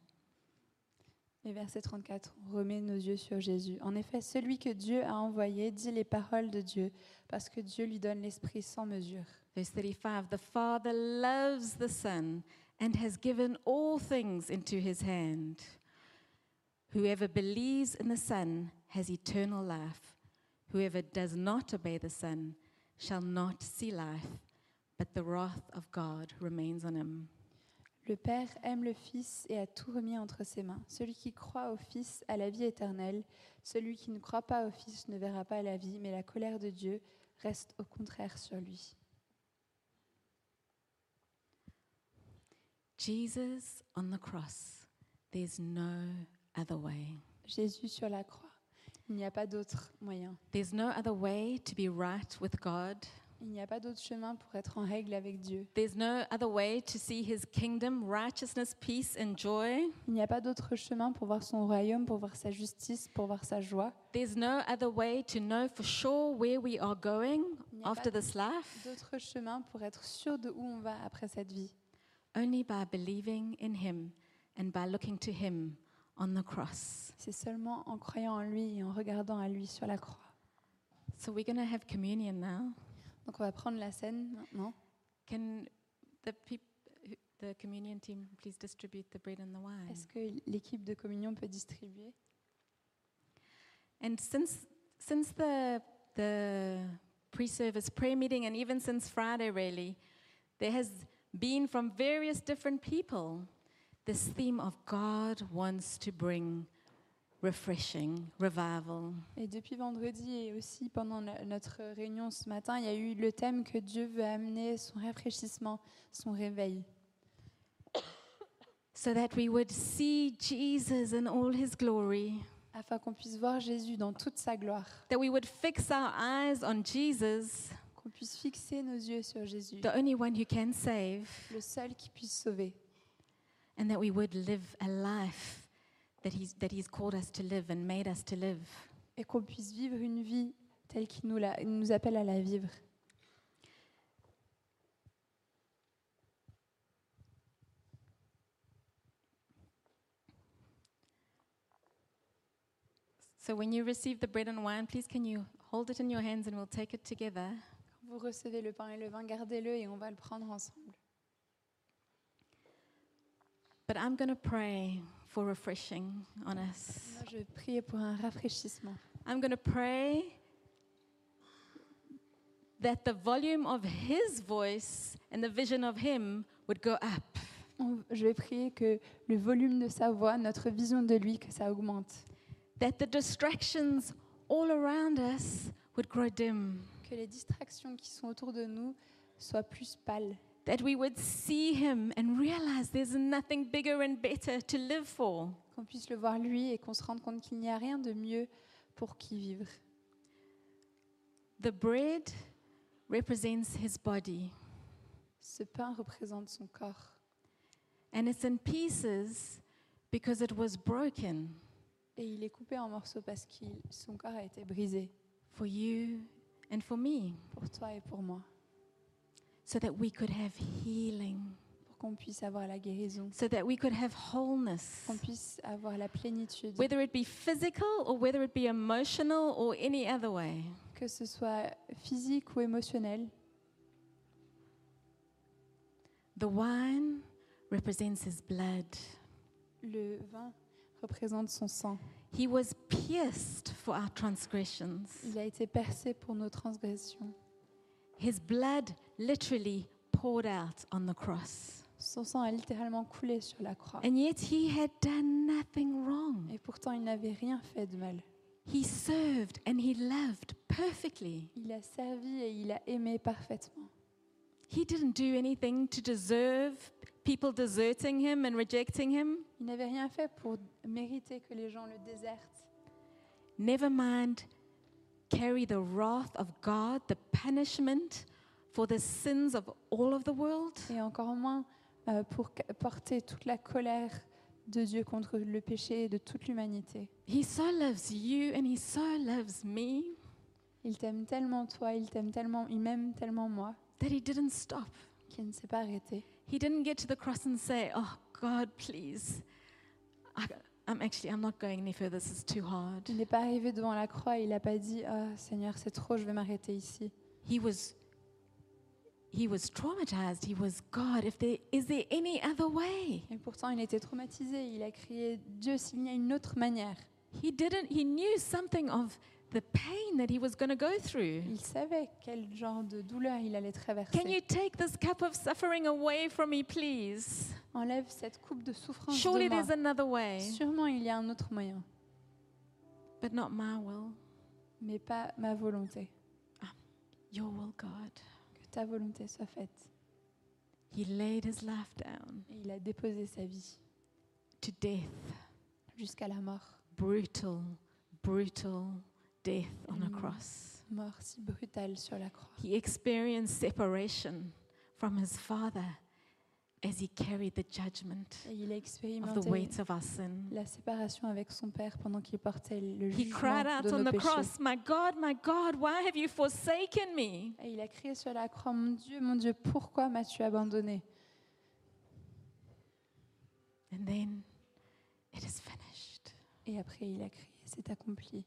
Et verset 34, on remet nos yeux sur Jésus. En effet, celui que Dieu a envoyé dit les paroles de Dieu, parce que Dieu lui donne l'Esprit sans mesure. Verse 35 The Father loves the Son and has given all things into his hand. Whoever believes in the Son has eternal life. Whoever does not obey the Son shall not see life, but the wrath of God remains on him. Le Père aime le Fils et a tout remis entre ses mains. Celui qui croit au Fils a la vie éternelle. Celui qui ne croit pas au Fils ne verra pas la vie, mais la colère de Dieu reste au contraire sur lui. Jesus on the cross, there's no other way. Jésus sur la croix. Il n'y a pas d'autre moyen. There's no other way to be right with God. Il n'y a pas d'autre chemin pour être en règle avec Dieu. There's no other way to see his kingdom, righteousness, peace, and joy. Il n'y a pas d'autre chemin pour voir son royaume, pour voir sa justice, pour voir sa joie. There's no other way to know for sure where we are going Il n'y a after pas this life, d'autre chemin pour être sûr de où on va après cette vie. only by believing in him and by looking to him on the cross. C'est seulement en croyant en lui et en regardant à lui sur la croix. So we're going to have communion now. Donc on va prendre la scène maintenant. Can the the communion team please distribute the bread and the wine? Est-ce que l'équipe de communion peut distribuer And since since the the pre-service prayer meeting and even since Friday really, there has been from various different people this theme of God wants to bring refreshing, revival. Et depuis vendredi et aussi pendant la- notre réunion ce matin, il y a eu le thème que Dieu veut amener son rafraîchissement, son réveil, So that we would see Jesus in all his glory, afin qu'on puisse voir Jésus dans toute sa gloire, that we would fix our eyes on Jesus, qu'on puisse fixer nos yeux sur Jésus, the only one who can save, le seul qui puisse sauver, and that we would live a life that he's, that he's called us to live and made us to live. et qu'on puisse vivre une vie telle qu'il nous, la- nous appelle à la vivre. So when you receive the bread and wine, please can you hold it in your hands and we'll take it together. Quand vous recevez le pain et le vin, gardez-le et on va le prendre ensemble. But I'm going to pray for refreshing on us. Moi, je prie pour un rafraîchissement. I'm going to pray that the volume of his voice and the vision of him would go up. On- Je vais prier que le volume de sa voix, notre vision de lui, que ça augmente. That the distractions all around us would grow dim, que les distractions qui sont autour de nous soient plus pâles, that we would see Him and realize there's nothing bigger and better to live for. qu'on puisse le voir lui et qu'on se rende compte qu'il n'y a rien de mieux pour qui vivre. The bread represents His body, Ce pain représente son corps. And it's in pieces because it was broken. Et il est coupé en morceaux parce que son corps a été brisé. For you and for me, pour toi et pour moi, so that we could have healing, pour qu'on puisse avoir la guérison, so that we could have wholeness. qu'on puisse avoir la plénitude, whether it be physical or whether it be emotional or any other way. que ce soit physique ou émotionnel. The wine represents his blood. Le vin représente son sang. He was pierced for our transgressions. Il a été percé pour nos transgressions. His blood literally poured out on the cross. Son sang a littéralement coulé sur la croix. And yet he had done nothing wrong. Et pourtant, il n'avait rien fait de mal. He served and he loved perfectly. Il a servi et il a aimé parfaitement. He didn't do anything to deserve people deserting him and rejecting him. Il n'avait rien fait pour mériter que les gens le désertent. Never mind carry the wrath of God, the punishment for the sins of all of the world. Et encore moins euh, pour ca- porter toute la colère de Dieu contre le péché de toute l'humanité. He so loves you and he so loves me Il t'aime tellement toi, il t'aime tellement, il m'aime tellement moi, that he didn't stop. qu'il ne s'est pas arrêté. He didn't get to the cross and say, "Oh God, please. I, I'm actually I'm not going any further. This is too hard." Il n'est pas arrivé devant la croix, il n'a pas dit Ah Seigneur, c'est trop, je vais m'arrêter ici. He was he was traumatized. He was, "God, if there is there any other way?" Et pourtant, il était traumatisé. Il a crié Dieu, s'il y a une autre manière. He didn't he knew something of the pain that he was going to go through. Il savait quel genre de douleur il allait traverser. Can you take this cup of suffering away from me, please? Enlève cette coupe de souffrance Surely de moi. there's another way, Sûrement, il y a un autre moyen, but not my will. mais pas ma volonté. Your will, God. Que ta volonté soit faite. He laid his life down Et il a déposé sa vie to death, jusqu'à la mort. brutal, brutal death on a cross. Mort si brutale sur la croix. He experienced separation from his Father as he carried the judgment Et il a of the expérimenté weight of our sin. la séparation avec son Père pendant qu'il portait le He cried out de on nos the péchés. cross, My God, my God, why have you forsaken me? Et il a crié sur la croix, mon Dieu, mon Dieu, pourquoi m'as-tu abandonné? And then it is finished. Et après, il a crié, c'est accompli.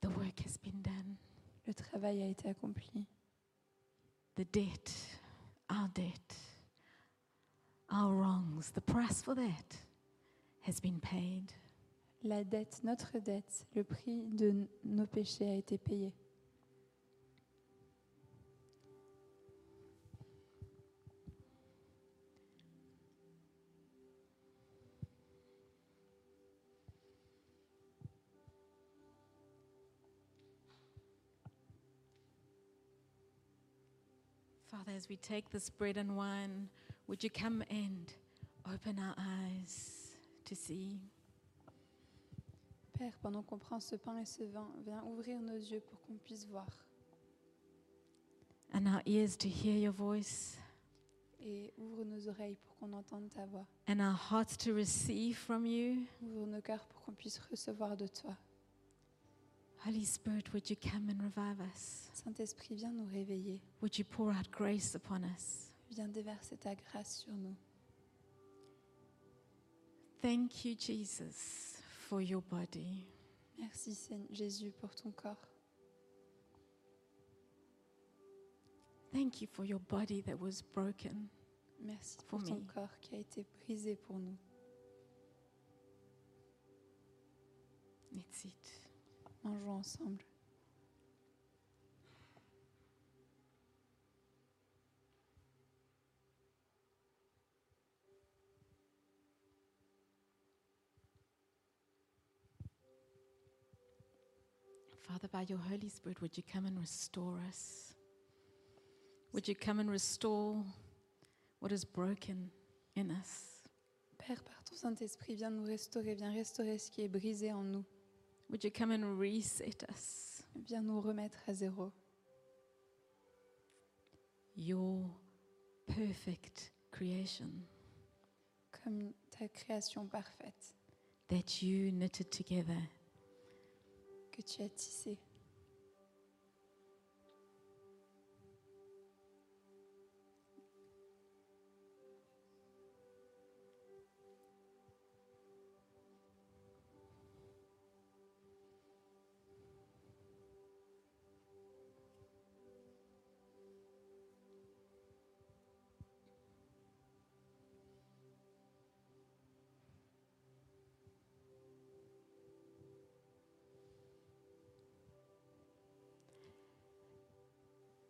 The work has been done. Le travail a été accompli. The debt, our debt, our wrongs, the price for that has been paid. La dette, notre dette, le prix de nos péchés a été payé. Father, as we take this bread and wine, would you come and open our eyes to see? Père, pendant qu'on prend ce pain et ce vin, viens ouvrir nos yeux pour qu'on puisse voir and our ears to hear your voice, et ouvre nos oreilles pour qu'on entende ta voix. and our hearts to receive from you. Ouvre nos cœurs pour qu'on puisse recevoir de toi. Holy Spirit, would you come and revive us? Saint-Esprit, viens nous réveiller. Would you pour out grace upon us? Viens déverser ta grâce sur nous. Thank you, Jesus, for your body. Merci Seigneur Jésus pour ton corps. Thank you for your body that was broken. Merci For pour ton me. corps qui a été brisé pour nous. Let's eat. Mangeons ensemble. Father, by your Holy Spirit, would you come and restore us? Would you come and restore what is broken in us? Père, par ton Saint-Esprit, viens nous restaurer, viens restaurer ce qui est brisé en nous. Would you come and reset us? Viens nous remettre à zéro. Your perfect creation Comme ta création parfaite that you knitted together. Que tu as tissée.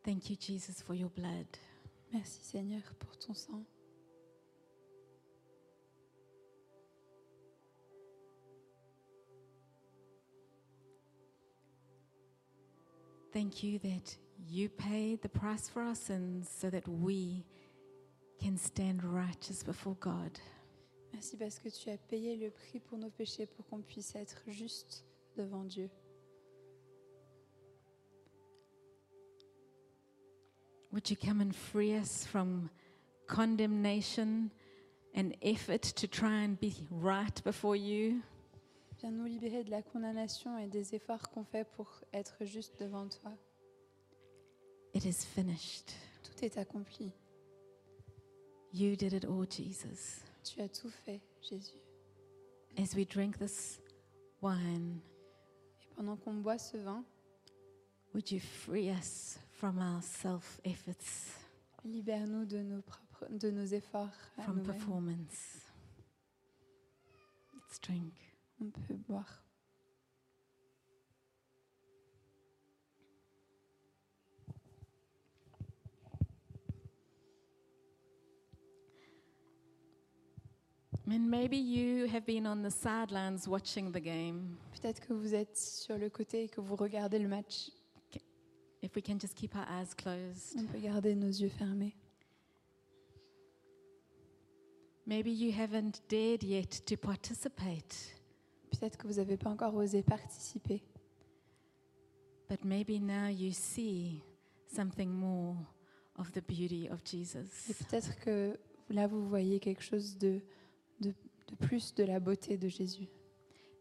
Thank you, Jesus, for your blood. Merci Seigneur pour ton sang. Thank you that you paid the price for our sins so that we can stand righteous before God. Merci parce que tu as payé le prix pour nos péchés pour qu'on puisse être juste devant Dieu. Would you come and free us from condemnation and effort to try and be right before you? Viens nous libérer de la condamnation et des efforts qu'on fait pour être juste devant toi. It is finished. Tout est accompli. You did it all, Jesus. Tu as tout fait, Jésus. As we drink this wine, Et pendant qu'on boit ce vin, would you free us from our self efforts, libère-nous de nos propres, de nos efforts à from nous-mêmes. performance? Let's drink. On peut boire. And maybe you have been on the sidelines watching the game. Peut-être que vous êtes sur le côté et que vous regardez le match. If we can just keep our eyes closed. On peut garder nos yeux fermés. Maybe you haven't dared yet to participate, Peut-être que vous n'avez pas encore osé participer. but maybe now you see something more of the beauty of Jesus. Et peut-être que là, vous voyez quelque chose de, de, de plus de la beauté de Jésus.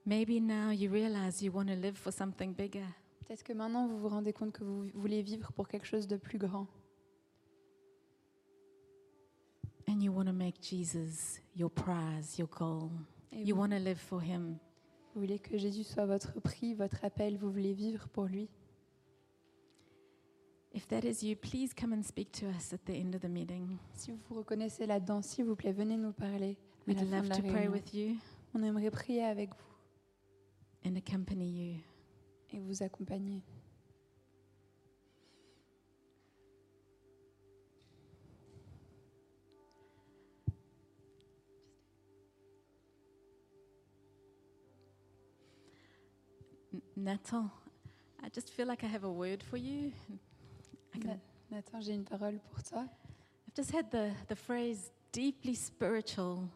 Maybe now you realize you want to live for something bigger. Peut-être que maintenant, vous vous rendez compte que vous voulez vivre pour quelque chose de plus grand. And you want to make Jesus your prize, your goal. Et You vous, want to live for Him. vous voulez que Jésus soit votre prix, votre appel. Vous voulez vivre pour lui. If that is you, please come and speak to us at the end of the meeting. Si vous vous reconnaissez là-dedans, s'il vous plaît, venez nous parler. à We'd la fin love de la to pray with you On aimerait prier avec vous and accompany you. Et vous accompagner. Nathan, I just feel like I have a word for you. Can, Na- Nathan, j'ai une parole pour toi. I've just had the, the phrase deeply spiritual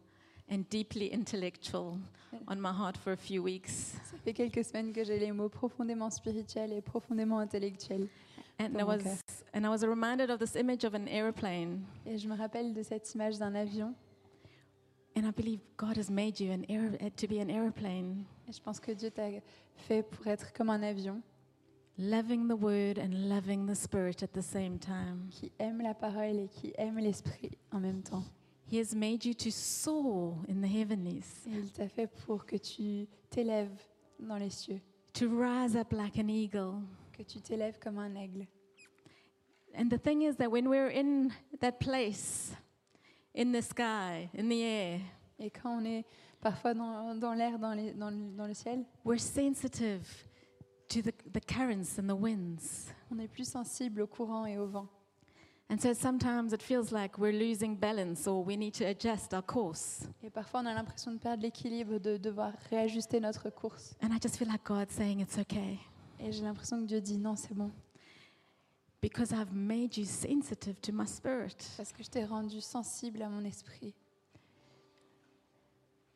and deeply intellectual on my heart for a few weeks. Ça fait quelques semaines que j'ai les mots profondément spirituels et profondément intellectuels. And I was cœur. and I was reminded of this image of an airplane. Et je me rappelle de cette image d'un avion. And I believe God has made you an air, to be an airplane, Et je pense que Dieu t'a fait pour être comme un avion loving the word and loving the spirit at the same time. qui aime la parole et qui aime l'esprit en même temps. He has made you to soar in the heavenlies, Et il t'a fait pour que tu t'élèves dans les cieux, to rise up like an eagle. que tu t'élèves comme un aigle. And the thing is that when we're in that place, in the sky, in the air, Et quand on est parfois dans, dans l'air, dans, les- dans le- dans le ciel, we're sensitive to the, the currents and the winds. on est plus sensible au courant et au vent. And so sometimes it feels like we're losing balance or we need to adjust our course. Et parfois on a l'impression de perdre l'équilibre, de devoir réajuster notre course. And I just feel like God's saying it's okay. Et j'ai l'impression que Dieu dit non, c'est bon, because I've made you sensitive to my spirit. parce que je t'ai rendu sensible à mon esprit.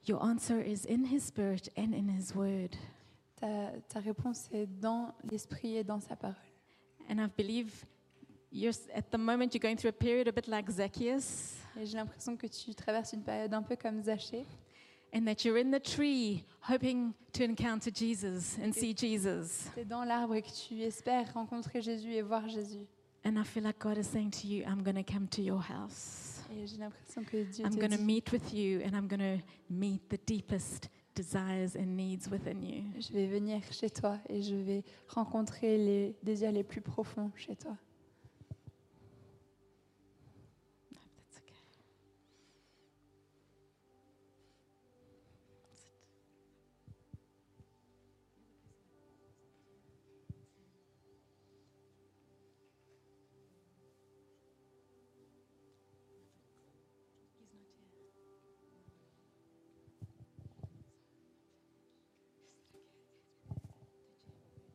Your answer is in His Spirit and in His Word. Ta, ta réponse est dans l'esprit et dans sa parole. And I believe you're at the moment you're going through a period a bit like Zacchaeus, Et j'ai l'impression que tu traverses une période un peu comme Zachée, and that you're in the tree hoping to encounter Jesus and see Jesus. tu es dans l'arbre et que tu espères rencontrer Jésus et voir Jésus. And I feel like God is saying to you, I'm going to come to your house. Et j'ai l'impression que Dieu I'm te going to dit, meet with you, and I'm going to meet the deepest desires and needs within you. je vais venir chez toi et je vais rencontrer les désirs les plus profonds chez toi.